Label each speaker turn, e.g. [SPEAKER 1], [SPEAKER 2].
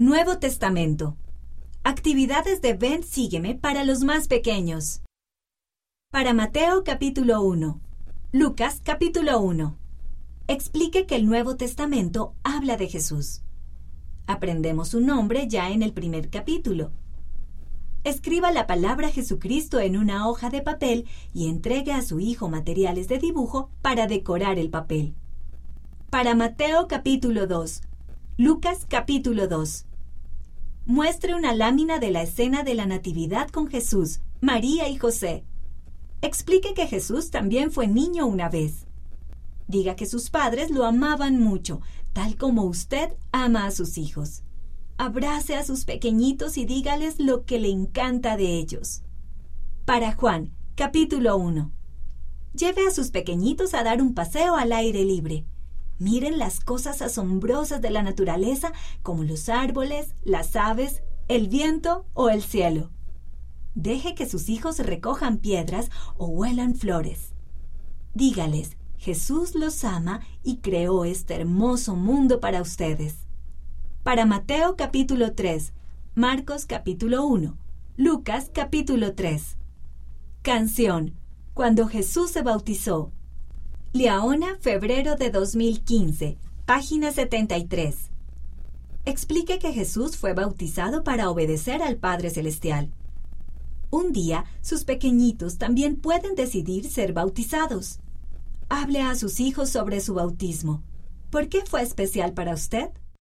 [SPEAKER 1] Nuevo Testamento. Actividades de Ven Sígueme para los más pequeños. Para Mateo capítulo 1. Lucas capítulo 1. Explique que el Nuevo Testamento habla de Jesús. Aprendemos su nombre ya en el primer capítulo. Escriba la palabra Jesucristo en una hoja de papel y entregue a su hijo materiales de dibujo para decorar el papel. Para Mateo capítulo 2. Lucas capítulo 2 muestre una lámina de la escena de la Natividad con Jesús, María y José. Explique que Jesús también fue niño una vez. Diga que sus padres lo amaban mucho, tal como usted ama a sus hijos. Abrace a sus pequeñitos y dígales lo que le encanta de ellos. Para Juan, capítulo 1. Lleve a sus pequeñitos a dar un paseo al aire libre. Miren las cosas asombrosas de la naturaleza como los árboles, las aves, el viento o el cielo. Deje que sus hijos recojan piedras o huelan flores. Dígales, Jesús los ama y creó este hermoso mundo para ustedes. Para Mateo capítulo 3, Marcos capítulo 1, Lucas capítulo 3. Canción. Cuando Jesús se bautizó, Liaona, febrero de 2015, página 73. Explique que Jesús fue bautizado para obedecer al Padre Celestial. Un día, sus pequeñitos también pueden decidir ser bautizados. Hable a sus hijos sobre su bautismo. ¿Por qué fue especial para usted?